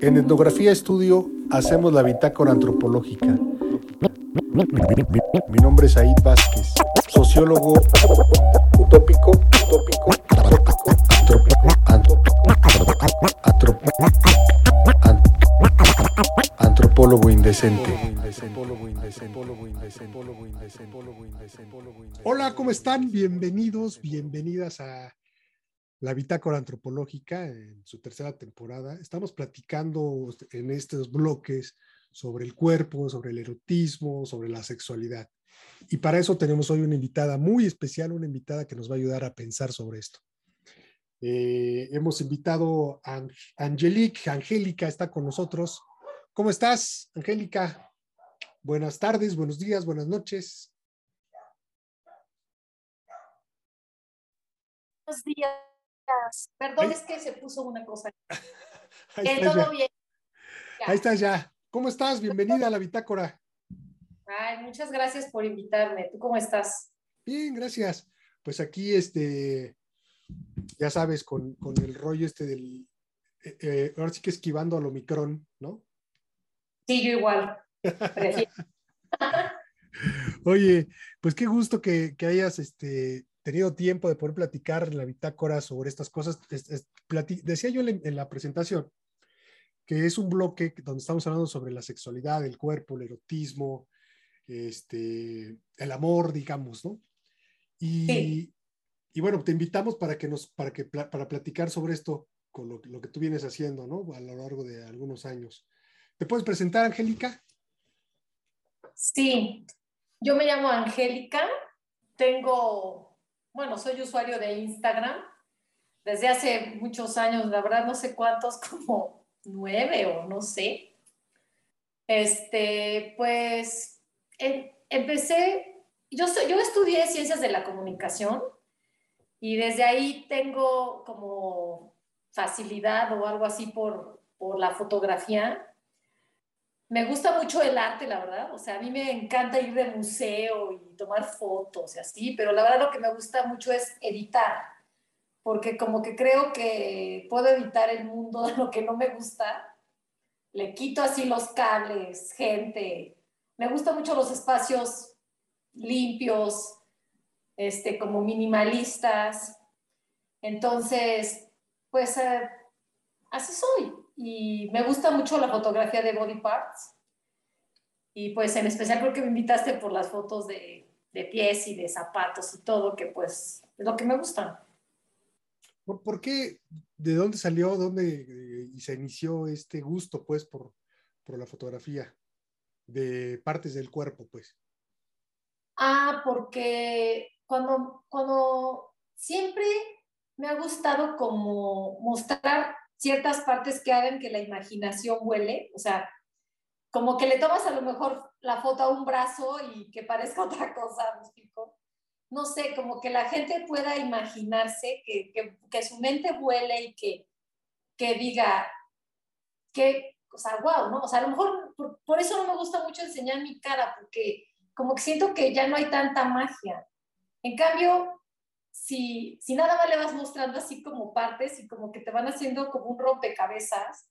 En Etnografía Estudio hacemos la bitácora antropológica. Mi nombre es Aid Vázquez, sociólogo utópico, utópico, utópico, antropólogo indecente. Hola, ¿cómo están? Bienvenidos, bienvenidas a la Bitácora Antropológica en su tercera temporada. Estamos platicando en estos bloques sobre el cuerpo, sobre el erotismo, sobre la sexualidad. Y para eso tenemos hoy una invitada muy especial, una invitada que nos va a ayudar a pensar sobre esto. Eh, hemos invitado a Angelique, Angélica está con nosotros. ¿Cómo estás, Angélica? Buenas tardes, buenos días, buenas noches. Buenos días. Perdón, es que se puso una cosa. Ahí está todo bien. Ahí estás ya. ¿Cómo estás? Bienvenida a la bitácora. Ay, muchas gracias por invitarme. ¿Tú cómo estás? Bien, gracias. Pues aquí, este, ya sabes, con, el rollo este del, eh, eh, ahora sí que esquivando al Omicron, ¿no? Sí, yo igual. Oye, pues qué gusto que, que hayas este, tenido tiempo de poder platicar en la bitácora sobre estas cosas. decía yo en, la presentación que es un bloque donde estamos hablando sobre la sexualidad, el cuerpo, el erotismo, este, el amor, digamos, ¿no? Y, y bueno, te invitamos para que nos, para que, para platicar sobre esto con lo, lo, que tú vienes haciendo, ¿no? A lo largo de algunos años. ¿Te puedes presentar, Angélica? Sí, yo me llamo Angélica, tengo bueno, soy usuario de Instagram desde hace muchos años, la verdad no sé cuántos, como nueve o no sé. Este, pues em, empecé, yo, yo estudié ciencias de la comunicación y desde ahí tengo como facilidad o algo así por, por la fotografía me gusta mucho el arte, la verdad. O sea, a mí me encanta ir de museo y tomar fotos y así, pero la verdad lo que me gusta mucho es editar, porque como que creo que puedo editar el mundo de lo que no me gusta. Le quito así los cables, gente. Me gustan mucho los espacios limpios, este, como minimalistas. Entonces, pues eh, así soy y me gusta mucho la fotografía de body parts. Y pues en especial porque me invitaste por las fotos de, de pies y de zapatos y todo, que pues es lo que me gusta. ¿Por, qué? ¿De dónde salió? ¿Dónde eh, y se inició este gusto pues por, por la fotografía? De partes del cuerpo pues. Ah, porque cuando, cuando siempre me ha gustado como mostrar ciertas partes que hagan que la imaginación huele, o sea, como que le tomas a lo mejor la foto a un brazo y que parezca otra cosa. No sé, como que la gente pueda imaginarse, que, que, que su mente huele y que, que diga, que, o sea, wow, ¿no? O sea, a lo mejor por, por eso no me gusta mucho enseñar mi cara, porque como que siento que ya no hay tanta magia. En cambio, si, si nada más le vas mostrando así como partes y como que te van haciendo como un rompecabezas,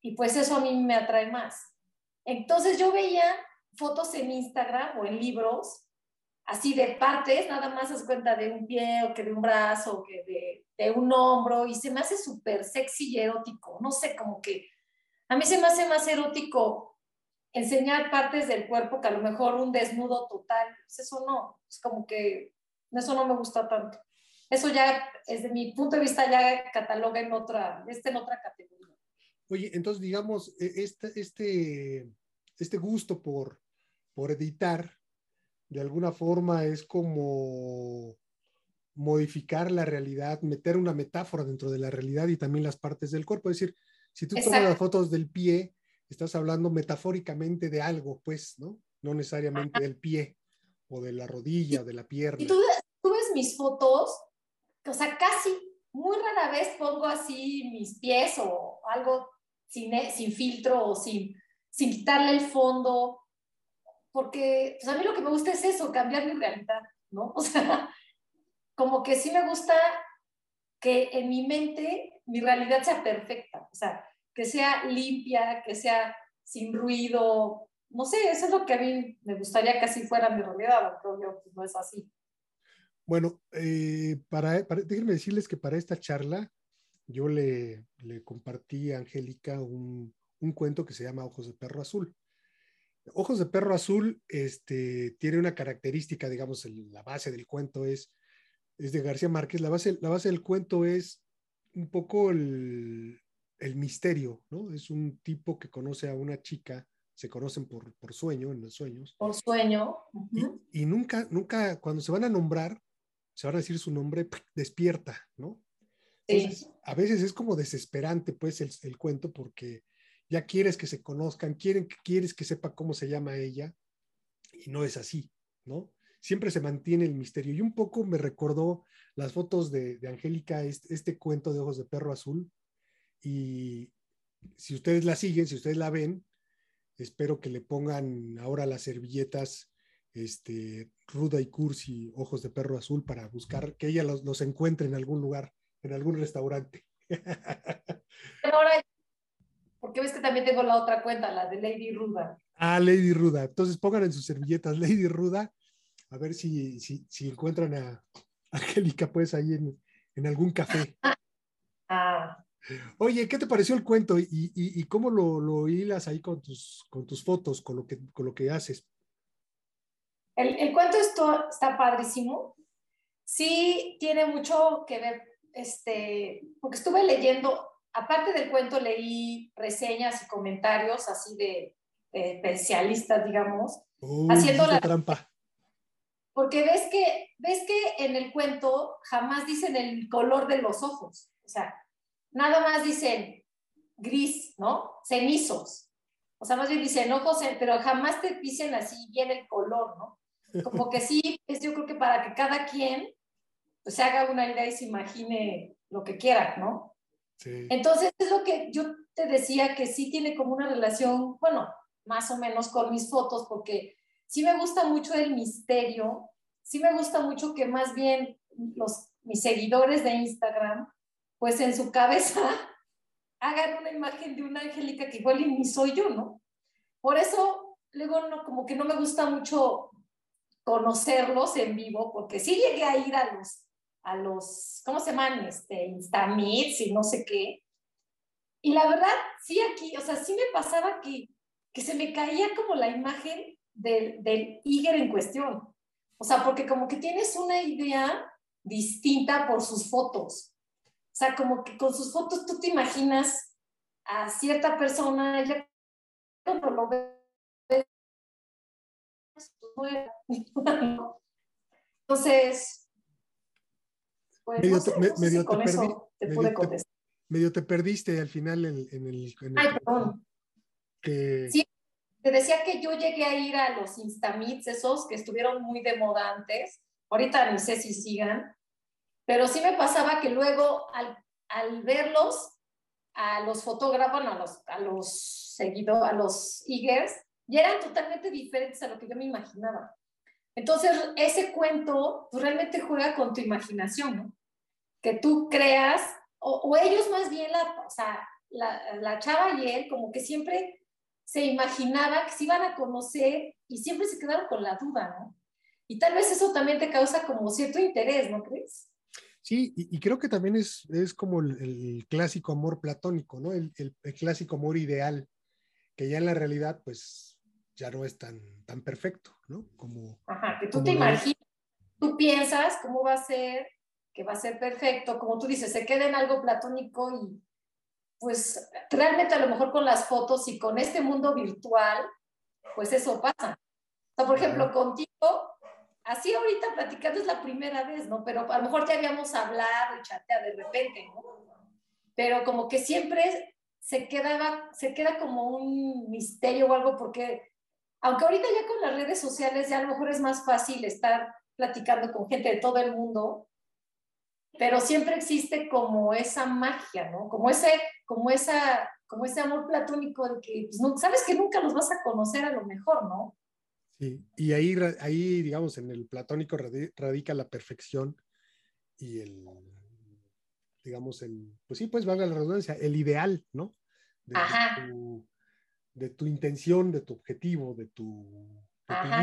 y pues eso a mí me atrae más. Entonces yo veía fotos en Instagram o en libros, así de partes, nada más se cuenta de un pie o que de un brazo o que de, de un hombro, y se me hace súper sexy y erótico. No sé, como que a mí se me hace más erótico enseñar partes del cuerpo que a lo mejor un desnudo total. Pues eso no, es como que eso no me gusta tanto. Eso ya, desde mi punto de vista, ya cataloga en otra, este en otra categoría. Oye, entonces, digamos, e, este, este, este gusto por, por editar, de alguna forma es como modificar la realidad, meter una metáfora dentro de la realidad y también las partes del cuerpo. Es decir, si tú tomas las fotos del pie, estás hablando metafóricamente de algo, pues, ¿no? No necesariamente del pie o de la rodilla, o de la pierna mis fotos, o sea, casi, muy rara vez pongo así mis pies o algo sin, e, sin filtro o sin, sin quitarle el fondo, porque pues a mí lo que me gusta es eso, cambiar mi realidad, ¿no? O sea, como que sí me gusta que en mi mente mi realidad sea perfecta, o sea, que sea limpia, que sea sin ruido. No sé, eso es lo que a mí me gustaría que así fuera mi realidad, pero yo pues, no es así. Bueno, eh, para, déjenme decirles que para esta charla yo le, le compartí a Angélica un, un, cuento que se llama Ojos de Perro Azul. Ojos de Perro Azul este, tiene una característica, digamos, la base del cuento es, es de García Márquez. La base, la base del cuento es un poco el, el misterio, ¿no? Es un tipo que conoce a una chica, se conocen por, por sueño, en los sueños. Por sueño. y, nunca, nunca, cuando se van a nombrar, se van a decir su nombre, despierta, ¿no? Entonces, a veces es como desesperante, pues, el, el, cuento, porque ya quieres que se conozcan, quieren, quieres que sepa cómo se llama ella, y no es así, ¿no? Siempre se mantiene el misterio. Y un poco me recordó las fotos de, de Angélica, este, este, cuento de ojos de perro azul, y si ustedes la siguen, si ustedes la ven, espero que le pongan ahora las servilletas este, Ruda y Cursi, Ojos de Perro Azul, para buscar que ella los, los encuentre en algún lugar, en algún restaurante. Ahora, porque ves que también tengo la otra cuenta, la de Lady Ruda. Ah, Lady Ruda. Entonces pongan en sus servilletas Lady Ruda, a ver si, si, si encuentran a Angélica, pues ahí en, en algún café. Ah. Oye, ¿qué te pareció el cuento y, y, y cómo lo, lo, hilas ahí con tus, con tus fotos, con lo que, con lo que haces? El, el cuento esto, está padrísimo. Sí, tiene mucho que ver, este, porque estuve leyendo, aparte del cuento, leí reseñas y comentarios así de, de especialistas, digamos, haciendo la trampa. Porque ves que, ves que en el cuento jamás dicen el color de los ojos, o sea, nada más dicen gris, ¿no? Cenizos. O sea, más bien dicen ojos, pero jamás te dicen así bien el color, ¿no? Como que sí, es yo creo que para que cada quien pues, se haga una idea y se imagine lo que quiera, ¿no? Sí. Entonces, es lo que yo te decía que sí tiene como una relación, bueno, más o menos con mis fotos, porque sí me gusta mucho el misterio, sí me gusta mucho que más bien los, mis seguidores de Instagram, pues en su cabeza hagan una imagen de una Angélica que igual ni soy yo, ¿no? Por eso, luego, no, como que no me gusta mucho conocerlos en vivo, porque sí llegué a ir a los, a los ¿cómo se llaman? Este, Instamits y no sé qué. Y la verdad, sí aquí, o sea, sí me pasaba que, que se me caía como la imagen del, del Iger en cuestión. O sea, porque como que tienes una idea distinta por sus fotos. O sea, como que con sus fotos tú te imaginas a cierta persona, ya cuando lo ves Entonces, pues, medio, no sé, me, medio si te, perdí, te medio, te, medio, te, perdiste al final en, en el, en Ay, perdón. Que... Sí, te decía que yo llegué a ir a los Instamits, esos que estuvieron muy de moda antes. Ahorita no sé si sigan, pero sí me pasaba que luego al, al verlos, a los fotógrafos, a los, a los seguidores, a los Igers, y eran totalmente diferentes a lo que yo me imaginaba. Entonces, ese cuento pues, realmente juega con tu imaginación, ¿no? Que tú creas, o, o ellos más bien, la, o sea, la, la, chava y él, como que siempre se imaginaba que se iban a conocer y siempre se quedaron con la duda, ¿no? Y tal vez eso también te causa como cierto interés, ¿no crees? Sí, y, y creo que también es, es como el, el, clásico amor platónico, ¿no? El, el, el, clásico amor ideal, que ya en la realidad, pues, ya no es tan, tan perfecto, ¿no? Como, Ajá, que tú te imaginas, tú piensas cómo va a ser, que va a ser perfecto, como tú dices, se queda en algo platónico y pues realmente a lo mejor con las fotos y con este mundo virtual, pues eso pasa. O sea, por ejemplo, contigo, así ahorita platicando es la primera vez, ¿no? Pero a lo mejor ya habíamos hablado y chateado de repente, ¿no? Pero como que siempre se quedaba, se queda como un misterio o algo porque aunque ahorita ya con las redes sociales ya a lo mejor es más fácil estar platicando con gente de todo el mundo, pero siempre existe como esa magia, ¿no? Como ese, como esa, como ese amor platónico de que pues, no, sabes que nunca los vas a conocer a lo mejor, ¿no? Sí, y ahí, ahí digamos, en el platónico radica la perfección y el, digamos, el, pues sí, pues valga la redundancia, el ideal, ¿no? de, tu, intención, de tu objetivo, de tu,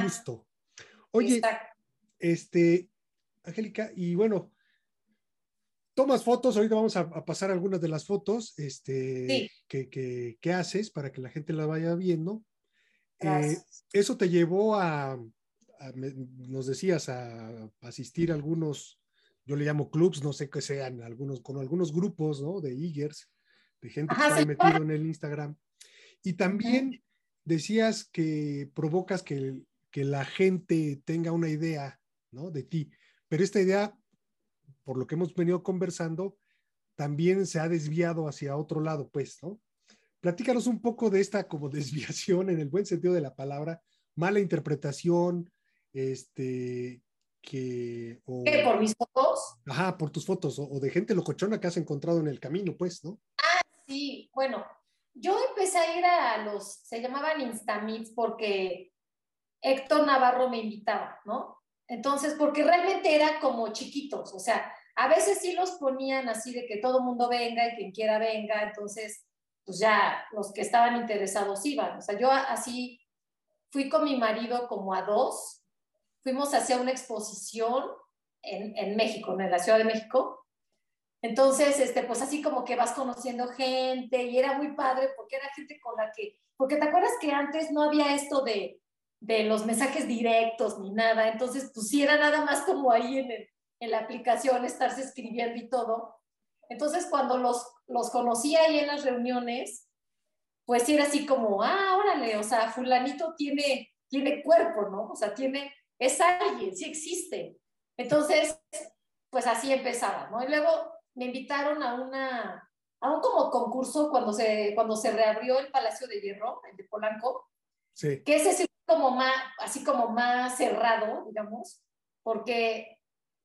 gusto. Oye, este, Angélica, y bueno, tomas fotos, ahorita vamos a, pasar algunas de las fotos este, que, haces para que la gente la vaya viendo. Eh, eso te llevó a, nos decías, a, asistir a algunos, yo le llamo clubs, no sé qué sean, algunos, con algunos grupos, ¿no? De Eagers, de gente que está metido en el Instagram. Y también decías que provocas que, que la gente tenga una idea, ¿no? De ti. Pero esta idea, por lo que hemos venido conversando, también se ha desviado hacia otro lado, pues, ¿no? Platícanos un poco de esta como desviación en el buen sentido de la palabra, mala interpretación, este, que... ¿Qué, ¿Por mis fotos? Ajá, por tus fotos, o, de gente locochona que has encontrado en el camino, pues, ¿no? Ah, sí, bueno, yo empecé a ir a los, se llamaban Instamits porque Héctor Navarro me invitaba, ¿no? Entonces, porque realmente era como chiquitos, o sea, a veces sí los ponían así de que todo mundo venga y quien quiera venga, entonces, pues ya los que estaban interesados iban. O sea, yo así fui con mi marido como a dos, fuimos hacia una exposición en, en México, en la Ciudad de México. Entonces, este, pues así como que vas conociendo gente y era muy padre porque era gente con la que, porque te acuerdas que antes no había esto de, de los mensajes directos ni nada, entonces pues sí era nada más como ahí en, en la aplicación estarse escribiendo y todo. Entonces cuando los, los conocí ahí en las reuniones, pues era así como, ah, órale, o sea, fulanito tiene, tiene cuerpo, ¿no? O sea, tiene, es alguien, sí existe. Entonces, pues así empezaba, ¿no? Y luego me invitaron a una, a un como concurso cuando se, cuando se reabrió el Palacio de Hierro, el de Polanco, sí. que ese como más, así como más cerrado, digamos, porque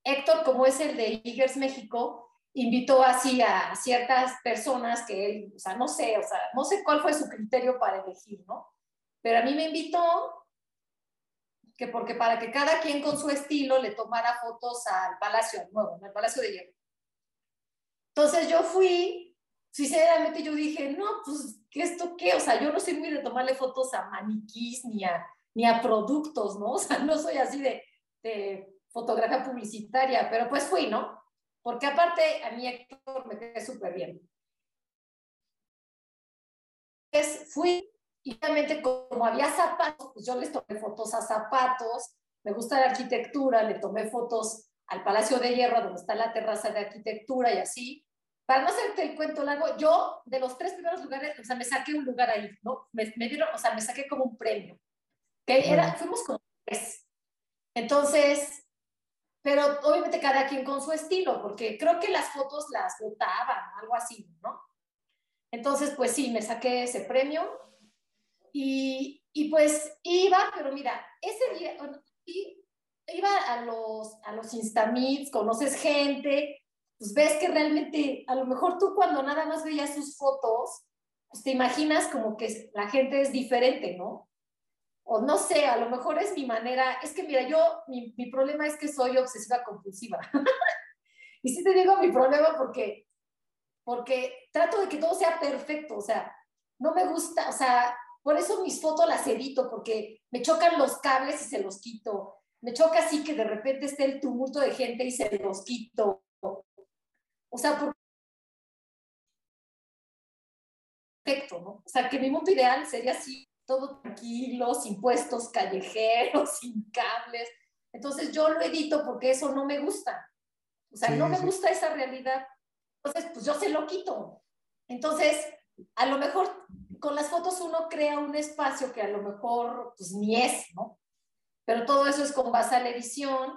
Héctor, como es el de Igers México, invitó así a ciertas personas que él, o sea, no sé, o sea, no sé cuál fue su criterio para elegir, ¿no? Pero a mí me invitó que porque para que cada quien con su estilo le tomara fotos al Palacio Nuevo, al Palacio de Hierro. Entonces yo fui, sinceramente yo dije, no, pues, ¿qué esto qué? O sea, yo no soy muy de tomarle fotos a maniquís ni a, ni a productos, ¿no? O sea, no soy así de, de fotografía publicitaria, pero pues fui, ¿no? Porque aparte a mí Héctor me quedé súper bien. Entonces fui y obviamente como había zapatos, pues yo les tomé fotos a zapatos, me gusta la arquitectura, le tomé fotos al Palacio de Hierro, donde está la terraza de arquitectura y así. Para no hacerte el cuento largo, yo de los tres primeros lugares, o sea, me saqué un lugar ahí, ¿no? Me, me dieron, o sea, me saqué como un premio que era, fuimos con tres. Entonces, pero obviamente cada quien con su estilo, porque creo que las fotos las votaban, algo así, ¿no? Entonces, pues sí, me saqué ese premio y, y pues iba, pero mira, ese día iba a los, a los Instamits, conoces gente, pues ves que realmente, a lo mejor tú cuando nada más veías sus fotos, pues te imaginas como que la gente es diferente, ¿no? o no sé, a lo mejor es mi manera, es que mira, yo, mi, mi problema es que soy obsesiva compulsiva. y sí te digo mi problema porque, porque trato de que todo sea perfecto, o sea, no me gusta, o sea, por eso mis fotos las edito, porque me chocan los cables y se los quito. Me choca así que de repente esté el tumulto de gente y se los quito. O sea, perfecto, ¿no? O sea, que mi mundo ideal sería así, todo tranquilo, sin puestos callejeros, sin cables. Entonces yo lo edito porque eso no me gusta. O sea, no me gusta esa realidad. Entonces, pues yo se lo quito. Entonces, a lo mejor con las fotos uno crea un espacio que a lo mejor pues ni es, ¿no? Pero todo eso es con base a edición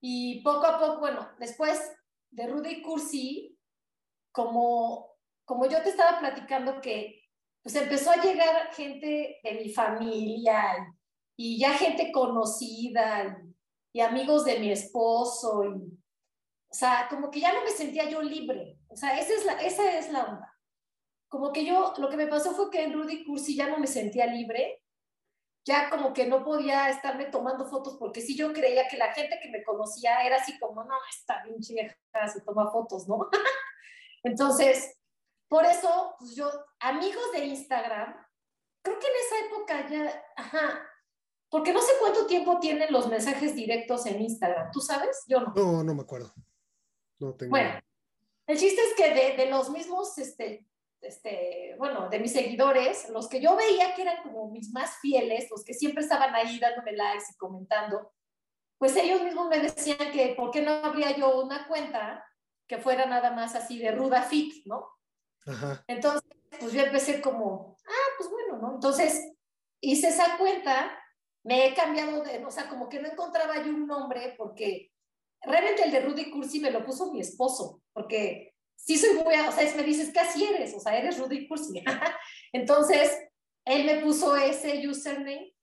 y poco a poco, bueno, después de Rudy Cursi, como, como yo te estaba platicando que pues empezó a llegar gente de mi familia y, ya gente conocida y, amigos de mi esposo. Y, o sea, como que ya no me sentía yo libre. O sea, esa es la, esa es la onda. Como que yo, lo que me pasó fue que en Rudy Cursi ya no me sentía libre. Ya como que no podía estarme tomando fotos porque si yo creía que la gente que me conocía era así como, no, está bien vieja, se toma fotos, ¿no? Entonces, por eso, pues yo, amigos de Instagram, creo que en esa época ya, ajá, porque no sé cuánto tiempo tienen los mensajes directos en Instagram. ¿Tú sabes? Yo no. No, no me acuerdo. No tengo. Bueno, el chiste es que de, de los mismos, este, este, bueno, de mis seguidores, los que yo veía que eran como mis más fieles, los que siempre estaban ahí dándome likes y comentando, pues ellos mismos me decían que por qué no habría yo una cuenta que fuera nada más así de ruda fit, ¿no? Ajá. Entonces, pues yo empecé como, ah, pues bueno, ¿no? Entonces hice esa cuenta me he cambiado de, o sea, como que no encontraba yo un nombre porque realmente el de Rudy Cursi me lo puso mi esposo, porque sí soy muy, o sea, me dices, ¿qué así eres? O sea, eres Rudy Cursi. Entonces, él me puso ese username.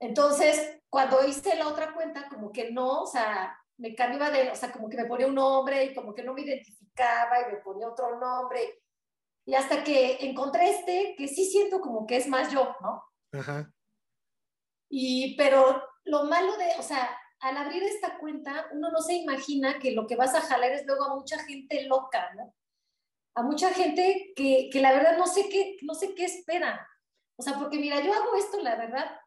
Entonces, cuando hice la otra cuenta, como que no, o sea, me cambiaba de, o sea, como que me ponía un nombre y como que no me identificaba y me ponía otro nombre. Y hasta que encontré este, que sí siento como que es más yo, ¿no? Ajá. Y, pero lo malo de, o sea, al abrir esta cuenta, uno no se imagina que lo que vas a jalar es luego a mucha gente loca, ¿no? A mucha gente que, que la verdad no sé qué, no sé qué espera. O sea, porque mira, yo hago esto, la verdad,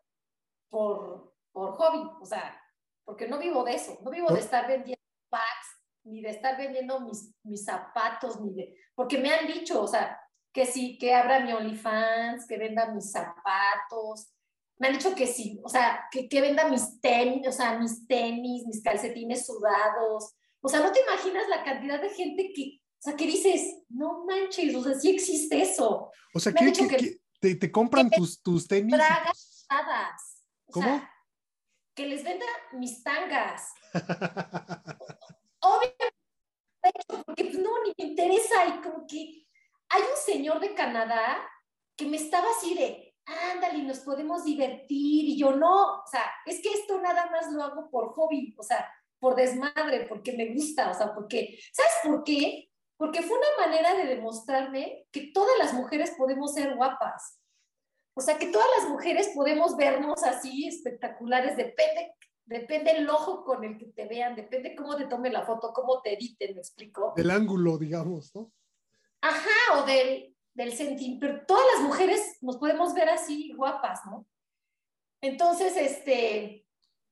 por, por hobby, o sea, porque no vivo de eso, no vivo de estar vendiendo packs, ni de estar vendiendo mis, mis zapatos, ni de, porque me han dicho, o sea, que sí, que abra mi OnlyFans, que venda mis zapatos, me han dicho que sí, o sea, que, que venda mis tenis, o sea, mis tenis, mis calcetines sudados. O sea, no te imaginas la cantidad de gente que, o sea, que dices, no manches, o sea, sí existe eso. O sea, que, te, te, compran tus, tus tenis. Bragas ¿Cómo? Sea, que les venda mis tangas. Obviamente, porque pues, no, ni me interesa. Y como que hay un señor de Canadá que me estaba así de, ándale, nos podemos divertir. Y yo no, o sea, es que esto nada más lo hago por hobby, o sea, por desmadre, porque me gusta, o sea, porque, ¿sabes por qué? Porque fue una manera de demostrarme que todas las mujeres podemos ser guapas. O sea, que todas las mujeres podemos vernos así espectaculares, depende, depende el ojo con el que te vean, depende cómo te tome la foto, cómo te editen, ¿me explico? Del ángulo, digamos, ¿no? Ajá, o del, del sentimiento, pero todas las mujeres nos podemos ver así guapas, ¿no? Entonces, este,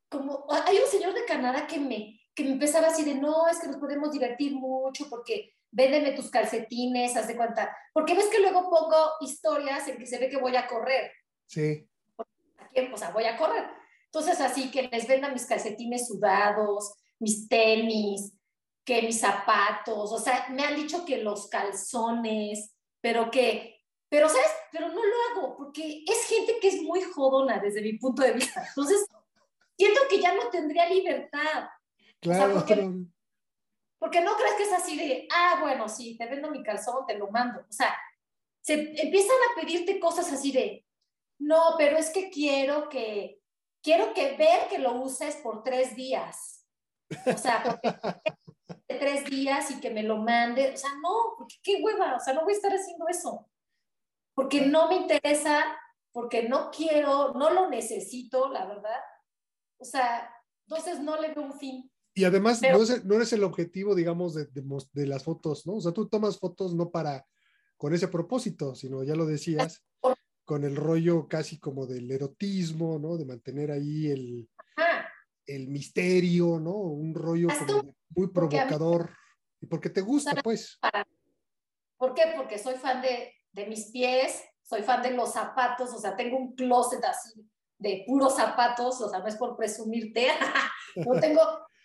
como hay un señor de Canadá que me, que me empezaba así de, no, es que nos podemos divertir mucho porque véndeme tus calcetines, haz de cuenta, porque ves que luego pongo historias en que se ve que voy a correr. Sí. O sea, voy a correr. Entonces, así que les venda mis calcetines sudados, mis tenis, que mis zapatos, o sea, me han dicho que los calzones, pero que, pero sabes, pero no lo hago porque es gente que es muy jodona desde mi punto de vista. Entonces, siento que ya no tendría libertad. Claro, porque, porque, no crees que es así de, ah, bueno, sí, te vendo mi calzón, te lo mando. O sea, se empiezan a pedirte cosas así de, no, pero es que quiero que, quiero que ver que lo uses por tres días. O sea, porque tres días y que me lo mande. O sea, no, porque qué hueva, o sea, no voy a estar haciendo eso. Porque no me interesa, porque no quiero, no lo necesito, la verdad. O sea, entonces no le veo un fin. Y además no, es, no, eres el objetivo, digamos, de, de, las fotos, ¿no? O sea, tú tomas fotos no para, con ese propósito, sino ya lo decías, con el rollo casi como del erotismo, ¿no? De mantener ahí el, el misterio, ¿no? Un rollo como muy provocador. y porque te gusta, pues. ¿Por qué? Porque soy fan de, de, mis pies, soy fan de los zapatos, o sea, tengo un closet así de puros zapatos, o sea, no es por presumirte, no tengo,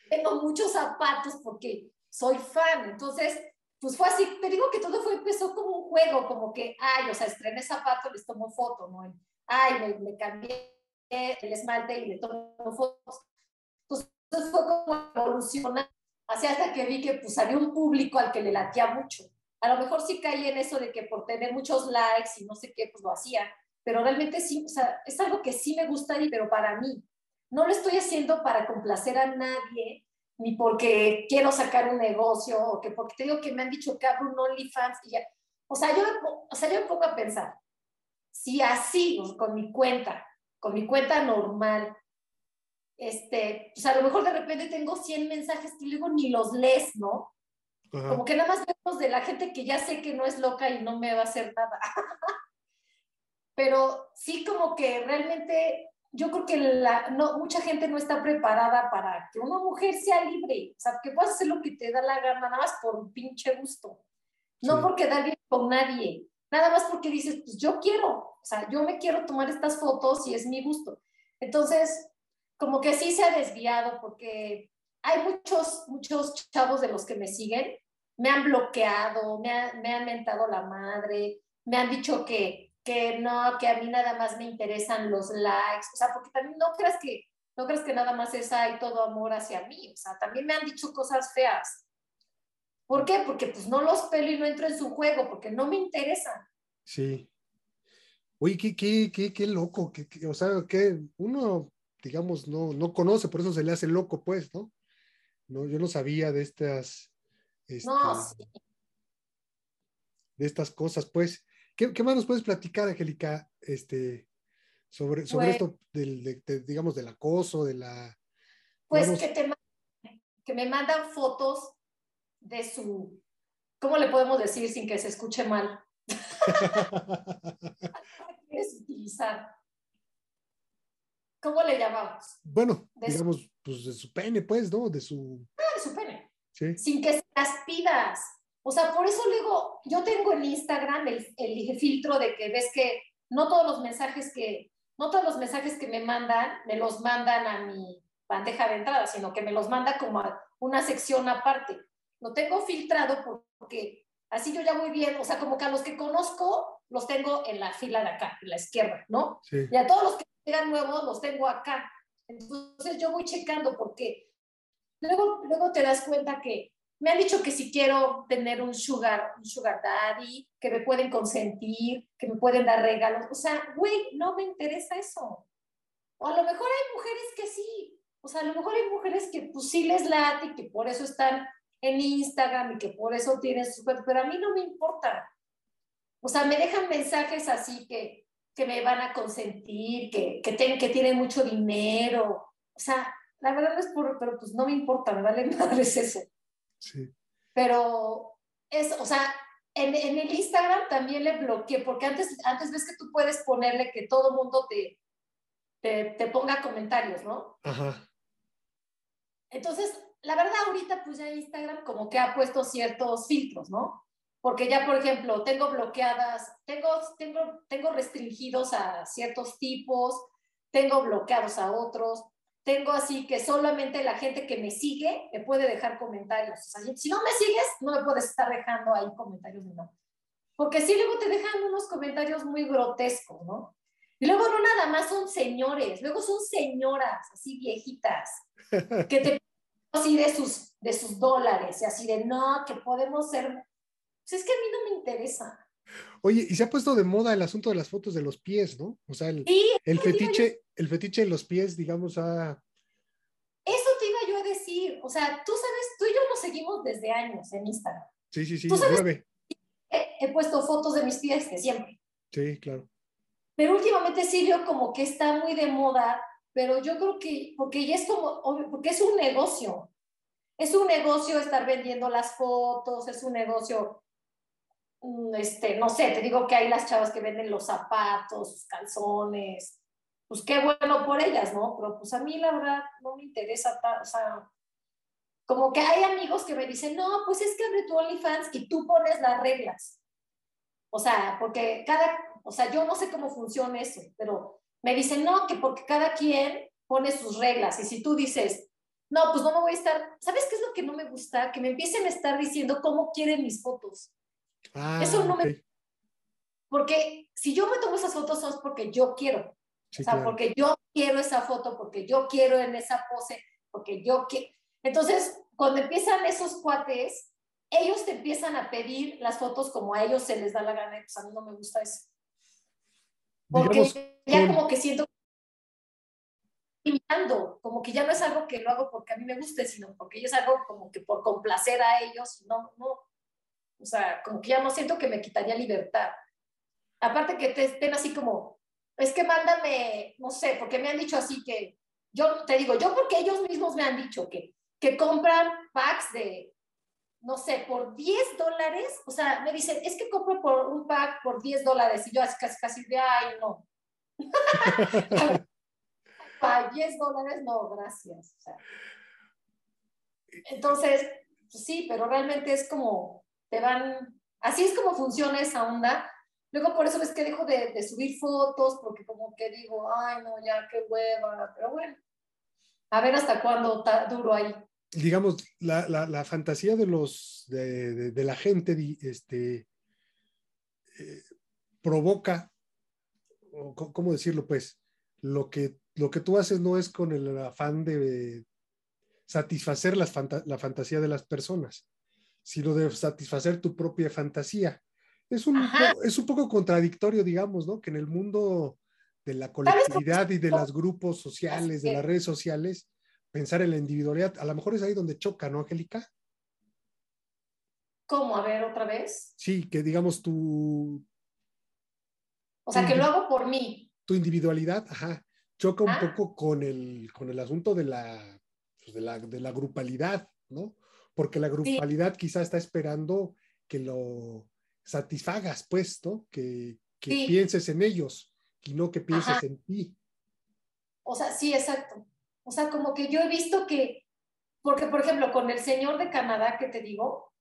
tengo muchos zapatos porque soy fan, entonces, pues fue así, te digo que todo fue, empezó como un juego, como que, ay, o sea, estrené zapatos, les tomo foto, ¿no? Ay, me, me cambié el esmalte y le tomo fotos. Entonces fue como evolucionar Así hasta que vi que pues había un público al que le latía mucho. A lo mejor sí caí en eso de que por tener muchos likes y no sé qué, pues lo hacía. Pero realmente sí, o sea, es algo que sí me gusta, pero para mí. No lo estoy haciendo para complacer a nadie, ni porque quiero sacar un negocio, o que porque te digo que me han dicho que abro un OnlyFans y ya. O sea, yo, o sea, yo me pongo a pensar, si así, con mi cuenta, con mi cuenta normal, este, pues a lo mejor de repente tengo 100 mensajes que luego ni los lees, ¿no? Como que nada más vemos de la gente que ya sé que no es loca y no me va a hacer nada. Pero sí como que realmente yo creo que la, no, mucha gente no está preparada para que una mujer sea libre, o sea, que puedas hacer lo que te da la gana, nada más por un pinche gusto. No porque da bien con nadie, nada más porque dices, pues yo quiero, o sea, yo me quiero tomar estas fotos y es mi gusto. Entonces, como que sí se ha desviado porque hay muchos, muchos chavos de los que me siguen, me han bloqueado, me, me han mentado la madre, me han dicho que, que no, que a mí nada más me interesan los likes, o sea, porque también no creas que, no creas que nada más es ahí todo amor hacia mí, o sea, también me han dicho cosas feas. ¿Por qué? Porque pues no los pelo y no entro en su juego, porque no me interesan. Sí. Uy, qué, qué, qué, qué loco, que, o sea, que uno, digamos, no, no conoce, por eso se le hace loco, pues, ¿no? No, yo no sabía de estas, no, este, sí. de estas cosas, pues. ¿Qué, ¿Qué, más nos puedes platicar, Angélica, este, sobre, sobre Pues- esto del, de- de, digamos, del acoso, de la... Pues que, te, que me mandan fotos de su, ¿cómo le podemos decir sin que se escuche mal? ¿Quieres utilizar? ¿Cómo le llamamos? bueno, De su- digamos, pues de su pene, pues, ¿no? De su... Ah, de su pene. Sí, Sin que se las pidas. O sea, por eso luego, yo tengo en Instagram el, el filtro de que ves que no todos los mensajes que, no todos los mensajes que me mandan, me los mandan a mi bandeja de entrada, sino que me los manda como a una sección aparte. Lo tengo filtrado porque así yo ya voy bien, o sea, como que a los que conozco los tengo en la fila de acá, en la izquierda, ¿no? sí. Y a todos los que llegan nuevos los tengo acá. Entonces yo voy checando porque luego, luego te das cuenta que me han dicho que si quiero tener un sugar, un sugar daddy, que me pueden consentir, que me pueden dar regalos. O sea, güey, no me interesa eso. O a lo mejor hay mujeres que sí. O sea, a lo mejor hay mujeres que pues sí les late y que por eso están en Instagram y que por eso tienen su cuenta, pero a mí no me importa. O sea, me dejan mensajes así que, que me van a consentir, que, que, ten- que tienen mucho dinero. O sea, la verdad es por, pero pues no me importa, me vale madres eso. sí. Pero es, o sea, en, en el Instagram también le bloqueé, porque antes, antes ves que tú puedes ponerle que todo mundo te, te, te ponga comentarios, ¿no? Ajá. Entonces, la verdad ahorita pues ya Instagram como que ha puesto ciertos filtros, ¿no? Porque ya, por ejemplo, tengo bloqueadas, tengo, tengo, tengo restringidos a ciertos tipos, tengo bloqueados a otros, tengo así que solamente la gente que me sigue me puede dejar comentarios. O sea, si no me sigues, no me puedes estar dejando ahí comentarios ni nada. Porque sí, luego te dejan unos comentarios muy grotescos, ¿no? Y luego no nada más son señores, luego son señoras, así viejitas, que te así de sus, de sus dólares y así de no, que podemos ser. Pues es que a mí no me interesa. Oye, y se ha puesto de moda el asunto de las fotos de los pies, ¿no? O sea, el, Sí, el yo- fetiche, el fetiche de los pies, digamos, ha... Eso te iba yo a decir. O sea, tú sabes, tú y yo nos seguimos desde años en Instagram. Sí, sí, sí, ¿Tú sabes? nueve. He, he puesto fotos de mis pies de siempre. Sí, claro. Pero últimamente sí veo como que está muy de moda, pero yo creo que, porque ya es como, obvio, porque es un negocio. Es un negocio estar vendiendo las fotos, es un negocio, este, no sé, te digo que hay las chavas que venden los zapatos, calzones, pues qué bueno por ellas, ¿no? Pero pues a mí la verdad no me interesa, o sea, como que hay amigos que me dicen, no, pues es que abre tu OnlyFans y tú pones las reglas. O sea, porque cada, o sea, yo no sé cómo funciona eso, pero me dicen, no, que porque cada quien pone sus reglas. Y si tú dices, no, pues no me voy a estar, ¿sabes qué es lo que no me gusta? Que me empiecen a estar diciendo cómo quieren mis fotos. Ah, Eso no me- ok. Porque si yo me tomo esas fotos son porque yo quiero. Sí, o sea, claro. porque yo quiero esa foto, porque yo quiero en esa pose, porque yo quiero. Entonces, cuando empiezan esos cuates, ellos te empiezan a pedir las fotos como a ellos se les da la gana, pues a mí no me gusta eso. Porque Digamos, ya como que siento imitando, como que ya no es algo que lo hago porque a mí me guste, sino porque yo es algo como que por complacer a ellos, no, no, o sea, como que ya no siento que me quitaría libertad. Aparte que te estén así como, es que mándame, no sé, porque me han dicho así que, yo te digo, yo porque ellos mismos me han dicho que, que compran packs de, no sé, por 10 dólares, o sea, me dicen, es que compro por un pack por 10 dólares, y yo así casi, casi de, ay, no. Para 10 dólares, no, gracias. entonces, pues sí, pero realmente es como, te van, así es como funciona esa onda. Luego por eso es que dejo de, de subir fotos, porque como que digo, ay, no, ya, qué hueva, pero bueno, a ver hasta cuándo duro ahí digamos, la, la, fantasía de los de, de, la gente este, eh, provoca, ¿cómo decirlo? Pues lo que, lo que tú haces no es con el afán de satisfacer la fantasía de las personas, sino de satisfacer tu propia fantasía. Es un, es un poco contradictorio, digamos, ¿no? Que en el mundo de la colectividad y de los grupos sociales, de las redes sociales, pensar en la individualidad. A lo mejor es ahí donde choca, ¿no, Angélica? ¿Cómo? A ver, otra vez. Sí, que digamos tu... O sea, que lo hago por mí. Tu individualidad, ajá, choca un ah. poco con el, con el asunto de la, pues, de la, de la grupalidad, ¿no? Porque la grupalidad quizá está esperando que lo satisfagas, pues, ¿no? Que, que pienses en ellos y no que pienses en ti. O sea, sí, exacto. O sea, como que yo he visto que, porque por ejemplo, con el señor de Canadá que te digo,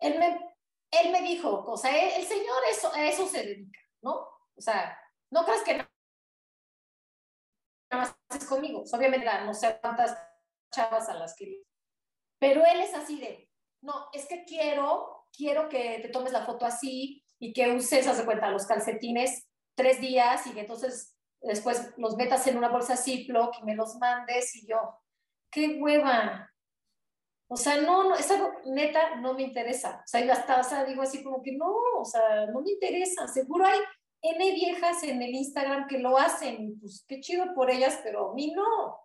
él me, él me dijo, o sea, el, señor eso, a eso se dedica, ¿no? O sea, no creas que nada más es conmigo. Obviamente, no sé cuántas chavas a las que... Pero él es así de, no, es que quiero, quiero que te tomes la foto así y que uses, haz cuenta, los calcetines tres días y entonces después los metas en una bolsa Ziploc y me los mandes y yo, qué hueva. O sea, no, no, esa neta no me interesa. O sea, yo hasta, digo así como que no, o sea, no me interesa. Seguro hay N viejas en el Instagram que lo hacen, pues qué chido por ellas, pero a mí no.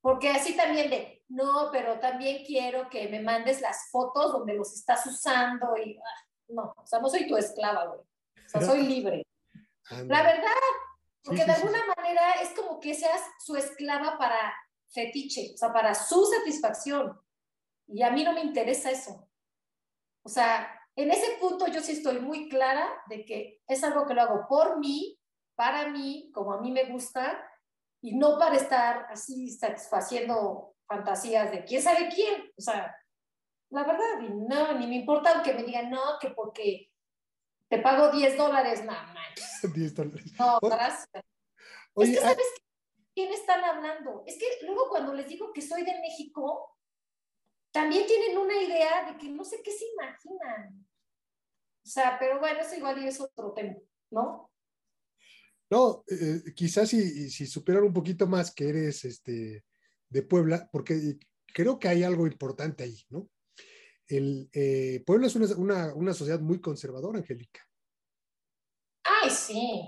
Porque así también de, no, pero también quiero que me mandes las fotos donde los estás usando y, ah, no, o sea, no soy tu esclava, güey. O sea, soy libre. La verdad, porque de alguna manera es como que seas su esclava para fetiche, o sea, para su satisfacción. Y a mí no me interesa eso. O sea, en ese punto yo sí estoy muy clara de que es algo que lo hago por mí, para mí, como a mí me gusta, y no para estar así satisfaciendo fantasías de quién sabe quién. O sea, la verdad, no, ni me importa aunque me digan, no, que porque te pago 10 dólares, nada más. 10 dólares. No, gracias. es que, ¿sabes quién están hablando? Es que luego cuando les digo que soy de México, también tienen una idea de que no sé qué se imaginan. O sea, pero bueno, eso igual y es otro tema, ¿no? No, eh, quizás si, si supieran un poquito más que eres este, de Puebla, porque creo que hay algo importante ahí, ¿no? el eh, Puebla es una, sociedad muy conservadora, Angélica. Ay, sí.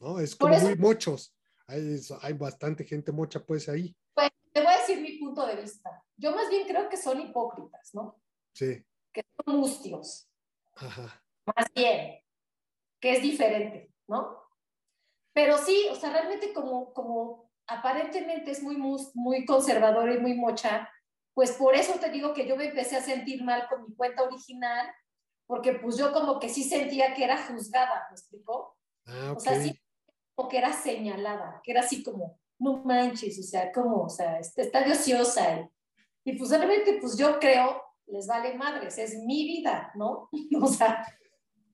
¿No? Es como muy mochos. Hay, bastante gente mocha, pues, ahí. Pues te voy a decir mi punto de vista. Yo más bien creo que son hipócritas, ¿no? Sí. Que son mustios. Ajá. Más bien, que es diferente, ¿no? Pero sí, o sea, realmente como, como aparentemente es muy, muy conservador y muy mocha, pues por eso te digo que yo me empecé a sentir mal con mi cuenta original, porque pues yo como que sí sentía que era juzgada, ¿me explicó? Ah, O sea, sí, como que era señalada, que era así como, no manches, o sea, como, o sea, este, está ociosa. Y, y pues realmente, pues yo creo, les vale madres, es mi vida, ¿no? o sea,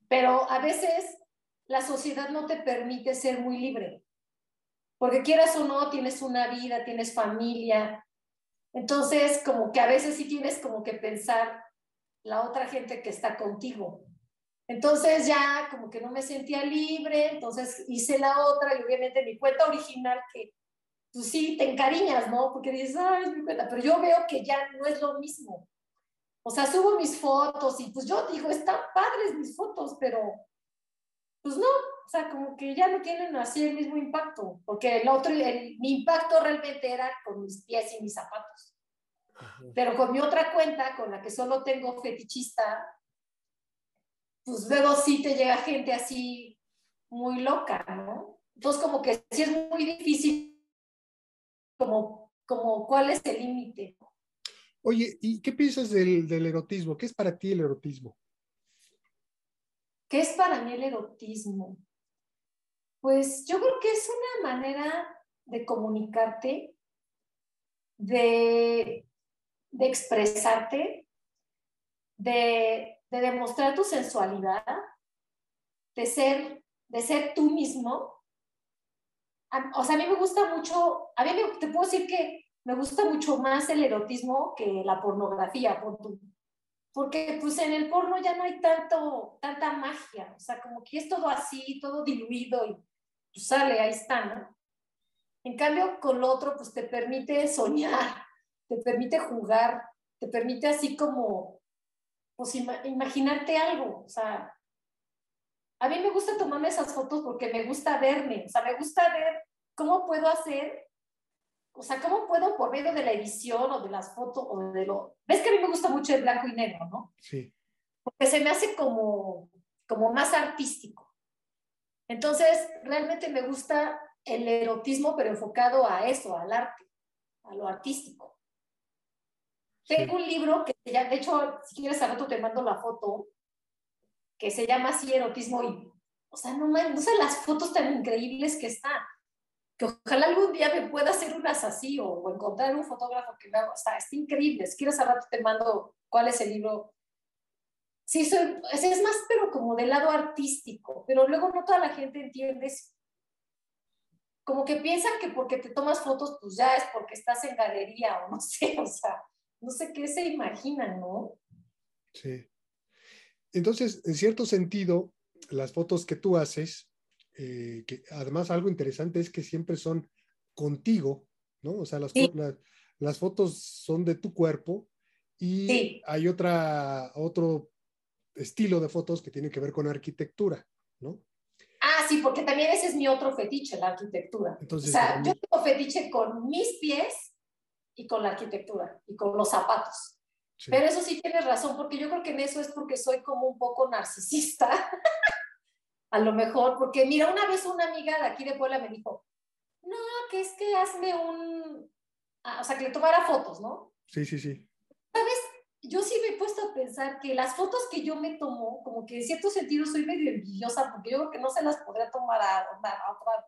pero a veces la sociedad no te permite ser muy libre, porque quieras o no, tienes una vida, tienes familia, entonces, como que a veces sí tienes como que pensar la otra gente que está contigo. Entonces ya como que no me sentía libre, entonces hice la otra y obviamente mi cuenta original que tú pues sí te encariñas, ¿no? Porque dices, ay, es mi cuenta, pero yo veo que ya no es lo mismo. O sea, subo mis fotos y pues yo digo, están padres mis fotos, pero pues no, o sea, como que ya no tienen así el mismo impacto, porque el otro, mi impacto realmente era con mis pies y mis zapatos. Pero con mi otra cuenta, con la que solo tengo fetichista, pues luego sí te llega gente así muy loca, ¿no? Entonces como que sí es muy difícil como, como cuál es el límite. Oye, ¿y qué piensas del, del erotismo? ¿Qué es para ti el erotismo? ¿Qué es para mí el erotismo? Pues yo creo que es una manera de comunicarte, de, expresarte, de, de, demostrar tu sensualidad, de ser, de ser tú mismo. O sea, a mí me gusta mucho, a mí me, te puedo decir que me gusta mucho más el erotismo que la pornografía, porque pues en el porno ya no hay tanto, tanta magia, o sea, como que es todo así, todo diluido y pues sale, ahí está, ¿no? En cambio, con lo otro, pues te permite soñar, te permite jugar, te permite así como, pues imaginarte algo, o sea, a mí me gusta tomarme esas fotos porque me gusta verme, o sea, me gusta ver cómo puedo hacer o sea, ¿cómo puedo por medio de la edición o de las fotos o de lo... Ves que a mí me gusta mucho el blanco y negro, ¿no? Sí. Porque se me hace como, como más artístico. Entonces, realmente me gusta el erotismo, pero enfocado a eso, al arte, a lo artístico. Tengo un libro que, ya, de hecho, si quieres al rato te mando la foto, que se llama así Erotismo y, o sea, no, no sé las fotos tan increíbles que están que ojalá algún día me pueda hacer unas así o, encontrar un fotógrafo que me haga, o sea, está increíble. Si quieres al rato te mando cuál es el libro. Sí, soy, es, más, pero como del lado artístico, pero luego no toda la gente entiende como que piensan que porque te tomas fotos, pues ya es porque estás en galería o no sé, o sea, no sé qué se imaginan, ¿no? Sí. Entonces, en cierto sentido, las fotos que tú haces eh, que además algo interesante es que siempre son contigo, ¿no? O sea, las, las, fotos son de tu cuerpo y hay otra, otro estilo de fotos que tiene que ver con arquitectura, ¿no? Ah, sí, porque también ese es mi otro fetiche, la arquitectura. Entonces, o sea, yo tengo fetiche con mis pies y con la arquitectura y con los zapatos. Pero eso sí tienes razón, porque yo creo que en eso es porque soy como un poco narcisista. a lo mejor, porque mira, una vez una amiga de aquí de Puebla me dijo, no, que es que hazme un, ah, o sea, que le tomara fotos, ¿no? Sí, sí, sí. ¿Sabes? Yo sí me he puesto a pensar que las fotos que yo me tomo, como que en cierto sentido soy medio envidiosa, porque yo creo que no se las podría tomar a, a otra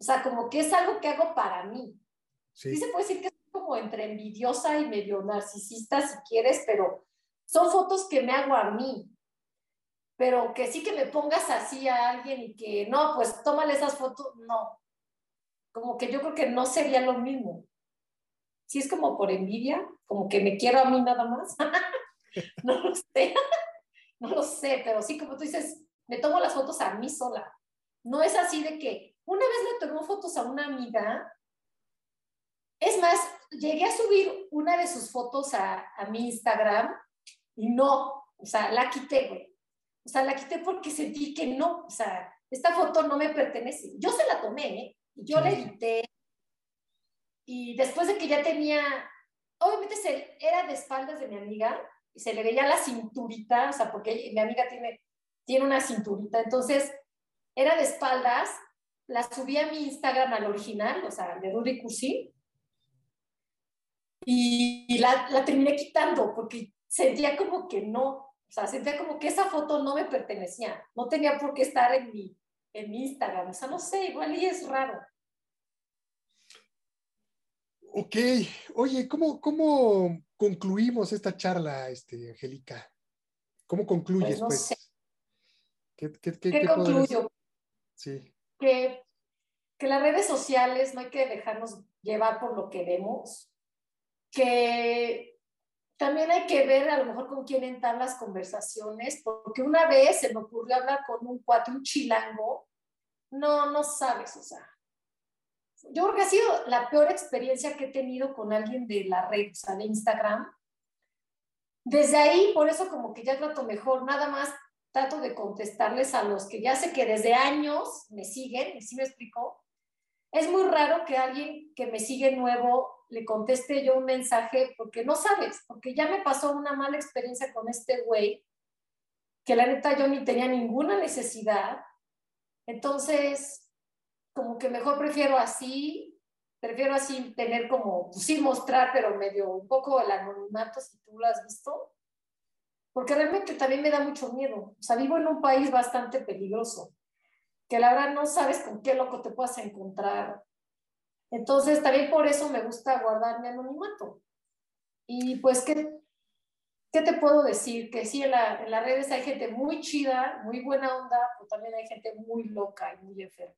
O sea, como que es algo que hago para mí. Sí. sí se puede decir que es como entre envidiosa y medio narcisista, si quieres, pero son fotos que me hago a mí pero que sí que me pongas así a alguien y que no, pues tómale esas fotos, no. Como que yo creo que no sería lo mismo. Si es como por envidia, como que me quiero a mí nada más. no lo sé. no lo sé, pero sí, como tú dices, me tomo las fotos a mí sola. No es así de que una vez le tomó fotos a una amiga. Es más, llegué a subir una de sus fotos a, a mi Instagram y no, o sea, la quité, güey o sea, la quité porque sentí que no, o sea, esta foto no me pertenece. Yo se la tomé, ¿eh? yo la edité. Y después de que ya tenía, obviamente se, era de espaldas de mi amiga y se le veía la cinturita, o sea, porque mi amiga tiene, tiene una cinturita, entonces era de espaldas, la subí a mi Instagram al original, o sea, de Rudy Cursi, y la, la terminé quitando porque sentía como que no, o sea, sentía como que esa foto no me pertenecía, no tenía por qué estar en mi, en mi Instagram. O sea, no sé, igual y es raro. Ok, oye, ¿cómo, cómo concluimos esta charla, este, Angélica? ¿Cómo concluyes, pues? No pues? Sé. ¿Qué, qué, qué, ¿Qué concluyo? Sí. Que, que las redes sociales no hay que dejarnos llevar por lo que vemos, que también hay que ver a lo mejor con quién entablas conversaciones, porque una vez se me ocurrió hablar con un cuate, un chilango, no, no sabes, o sea, yo creo que ha sido la peor experiencia que he tenido con alguien de la red, o sea, de Instagram. Desde ahí, por eso como que ya trato mejor, nada más trato de contestarles a los que ya sé que desde años me siguen, y sí me explico. Es muy raro que alguien que me sigue nuevo le conteste yo un mensaje porque no sabes, porque ya me pasó una mala experiencia con este güey, que la neta yo ni tenía ninguna necesidad. Entonces, como que mejor prefiero así prefiero así tener como, pues sí mostrar, pero medio un poco el anonimato, si tú lo has visto, porque realmente también me da mucho miedo. O sea, vivo en un país bastante peligroso, que la verdad no sabes con qué loco te puedas encontrar. Entonces, también por eso me gusta guardar mi anonimato. Y pues, ¿qué, qué te puedo decir? Que sí, en, la, en las redes hay gente muy chida, muy buena onda, pero también hay gente muy loca y muy enferma.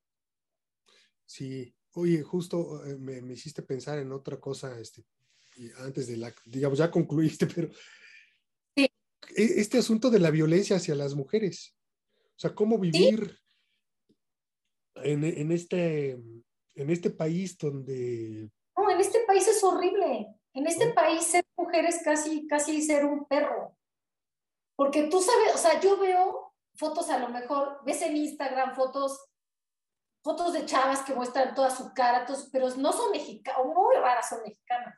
Sí, oye, justo eh, me, me, hiciste pensar en otra cosa, este, antes de la, digamos, ya concluiste, pero sí. E, este asunto de la violencia hacia las mujeres, o sea, cómo vivir ¿Sí? en, en, este, en este país donde... No, en este país es horrible. En este ¿no? país ser mujer es casi, casi ser un perro. Porque tú sabes, o sea, yo veo fotos a lo mejor, ves en Instagram fotos fotos de chavas que muestran toda su cara, todos, pero no son mexicanas, muy raras son mexicanas.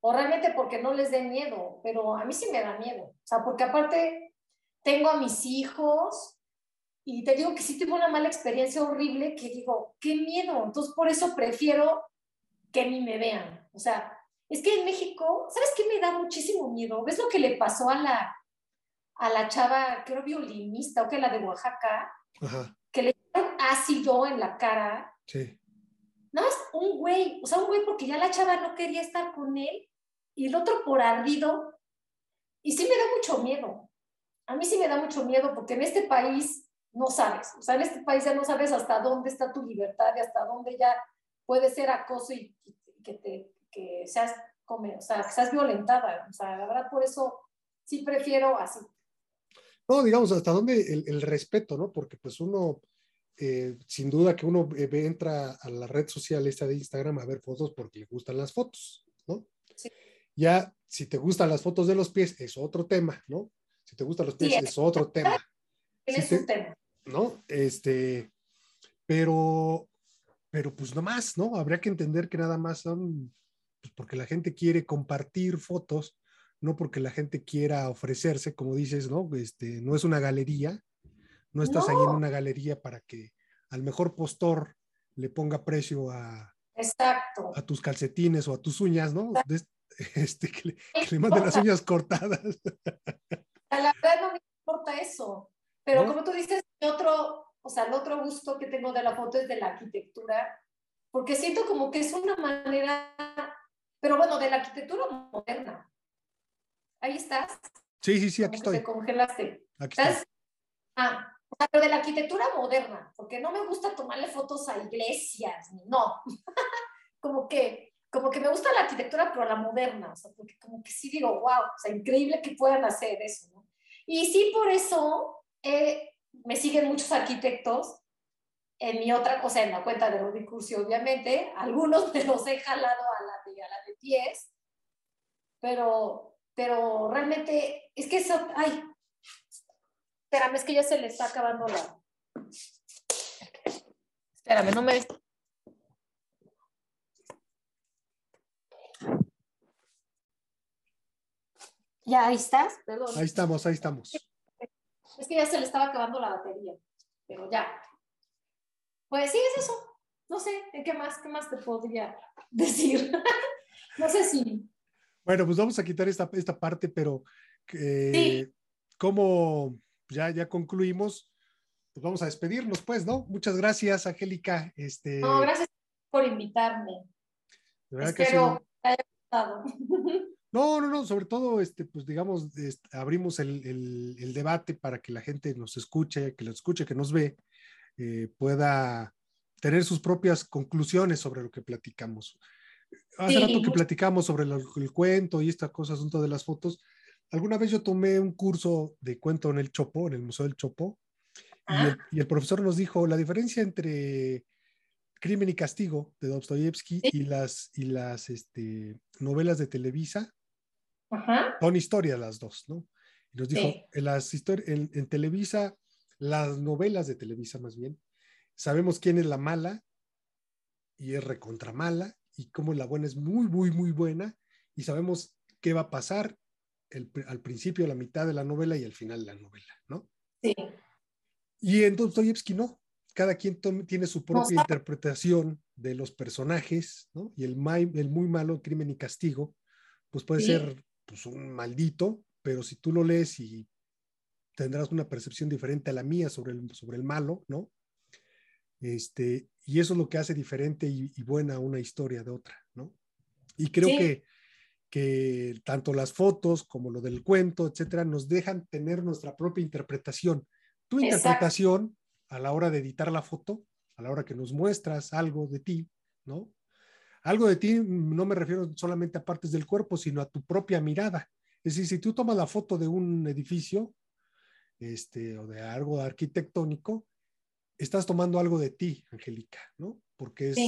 O realmente porque no les dé miedo, pero a mí sí me da miedo. O sea, porque aparte tengo a mis hijos y te digo que sí tuve una mala experiencia horrible que digo, qué miedo. Entonces, por eso prefiero que ni me vean. O sea, es que en México, ¿sabes qué me da muchísimo miedo? ¿Ves lo que le pasó a la, a la chava, creo violinista, o que la de Oaxaca? Ajá. Ácido en la cara. Sí. No, es un güey, o sea, un güey porque ya la chava no quería estar con él y el otro por ardido. Y sí me da mucho miedo. A mí sí me da mucho miedo porque en este país no sabes, o sea, en este país ya no sabes hasta dónde está tu libertad y hasta dónde ya puede ser acoso y, y que te que seas come, o sea, que seas violentada. O sea, la verdad por eso sí prefiero así. No, digamos, hasta dónde el, el respeto, ¿no? Porque pues uno, eh, sin duda que uno eh, entra a la red social esta de Instagram a ver fotos porque le gustan las fotos, ¿no? Sí. Ya, si te gustan las fotos de los pies, es otro tema, ¿no? Si te gustan los pies, sí, es, es, otro tema. Es si un tema. ¿No? Este, pero, pero pues no más, ¿no? Habría que entender que nada más son, pues porque la gente quiere compartir fotos, no porque la gente quiera ofrecerse, como dices, ¿no? Este, no es una galería, no estás no. ahí en una galería para que al mejor postor le ponga precio a, Exacto. a tus calcetines o a tus uñas, ¿no? De, este, que, le, que le mande las uñas cortadas. La verdad no me importa eso, pero ¿No? como tú dices, el otro, o sea, el otro gusto que tengo de la foto es de la arquitectura, porque siento como que es una manera, pero bueno, de la arquitectura moderna. Ahí estás. Sí, sí, sí, aquí como estoy. Te congelaste. Aquí ¿Estás? Estoy. Ah, pero de la arquitectura moderna, porque no me gusta tomarle fotos a iglesias, no. como que como que me gusta la arquitectura, pero la moderna, o sea, porque como que sí digo, wow, o sea, increíble que puedan hacer eso, ¿no? Y sí, por eso eh, me siguen muchos arquitectos en mi otra, o sea, en la cuenta de Rudy Cursi, obviamente, algunos me los he jalado a la de, a la de pies, pero, pero realmente, es que eso, ay, espérame, es que ya se le está acabando la... Espérame, no me... Ya, ahí estás, perdón. Ahí estamos, ahí estamos. Es que ya se le estaba acabando la batería, pero ya. Pues sí, es eso. No sé, ¿qué más, qué más te podría decir? no sé si... Bueno, pues vamos a quitar esta, esta parte, pero eh, sí. como ya, ya concluimos, pues vamos a despedirnos, pues, ¿no? Muchas gracias, Angélica. Este... No, gracias por invitarme. De verdad Espero que te haya gustado. No, no, no, sobre todo, este, pues digamos, este, abrimos el, el, el, debate para que la gente nos escuche, que lo escuche, que nos ve, eh, pueda tener sus propias conclusiones sobre lo que platicamos. Hace sí. rato que platicamos sobre el, el cuento y esta cosa, asunto de las fotos. Alguna vez yo tomé un curso de cuento en el Chopo, en el Museo del Chopo, ah. y, el, y el profesor nos dijo la diferencia entre Crimen y Castigo de Dostoyevsky ¿Sí? y las, y las este, novelas de Televisa Ajá. son historias las dos, ¿no? Y nos dijo, sí. en, las en, en, Televisa, las novelas de Televisa más bien, sabemos quién es la mala y es recontra mala y cómo la buena es muy, muy, muy buena y sabemos qué va a pasar el, al principio, la mitad de la novela y al final de la novela, ¿no? Sí. Y en Dostoyevsky no. cada quien tiene su propia interpretación de los personajes, ¿no? Y el, el muy malo, crimen y castigo, pues puede ser pues, un maldito, pero si tú lo lees y tendrás una percepción diferente a la mía sobre el, sobre el malo, ¿no? Este, y eso es lo que hace diferente y, buena una historia de otra, ¿no? Y creo que, que tanto las fotos como lo del cuento, etcétera, nos dejan tener nuestra propia interpretación. Tu interpretación a la hora de editar la foto, a la hora que nos muestras algo de ti, ¿no? Algo de ti no me refiero solamente a partes del cuerpo, sino a tu propia mirada. Es decir, si tú tomas la foto de un edificio este, o de algo arquitectónico, estás tomando algo de ti, Angélica, ¿no? Porque es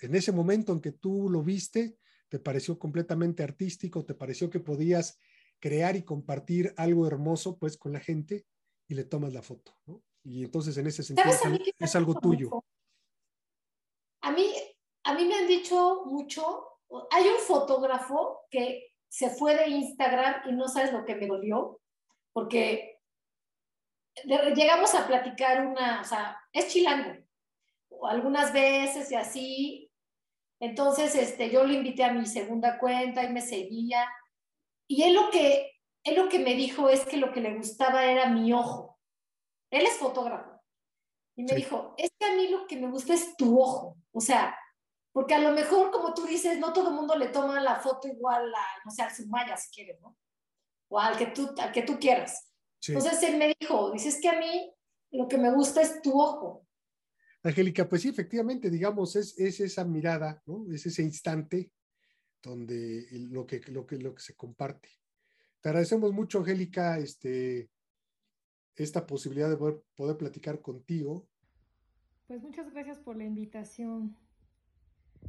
en ese momento en que tú lo viste, te pareció completamente artístico, te pareció que podías crear y compartir algo hermoso pues con la gente y le tomas la foto, ¿no? Y entonces en ese sentido es, algo tuyo. A mí, a mí me han dicho mucho, hay un fotógrafo que se fue de Instagram y no sabes lo que me dolió, porque llegamos a platicar una, o sea, es chilango, algunas veces y así. Entonces, este, yo lo invité a mi segunda cuenta y me seguía. Y él lo que, él lo que me dijo es que lo que le gustaba era mi ojo. Él es fotógrafo. Y me dijo, es que a mí lo que me gusta es tu ojo. O sea, porque a lo mejor, como tú dices, no todo el mundo le toma la foto igual a, no sé, al Sumaya si quieres, ¿no? O al que tú, al que tú quieras. Entonces él me dijo, dices que a mí lo que me gusta es tu ojo. Angélica, pues sí, efectivamente, digamos, es, es esa mirada, ¿no? Es ese instante donde lo que, lo que, lo que se comparte. Te agradecemos mucho, Angélica, este, esta posibilidad de poder, poder platicar contigo. Pues muchas gracias por la invitación.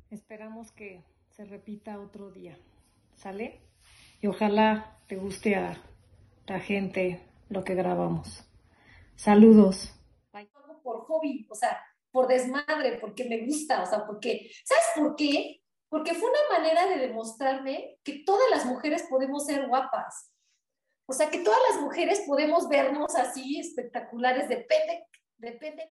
Esperamos que se repita otro día. ¿Sale? Y ojalá te guste a la gente lo que grabamos. Saludos. Por hobby, o sea, por desmadre, porque me gusta, o sea, porque, ¿sabes por qué? Porque fue una manera de demostrarme que todas las mujeres podemos ser guapas. O sea, que todas las mujeres podemos vernos así espectaculares, depende, depende.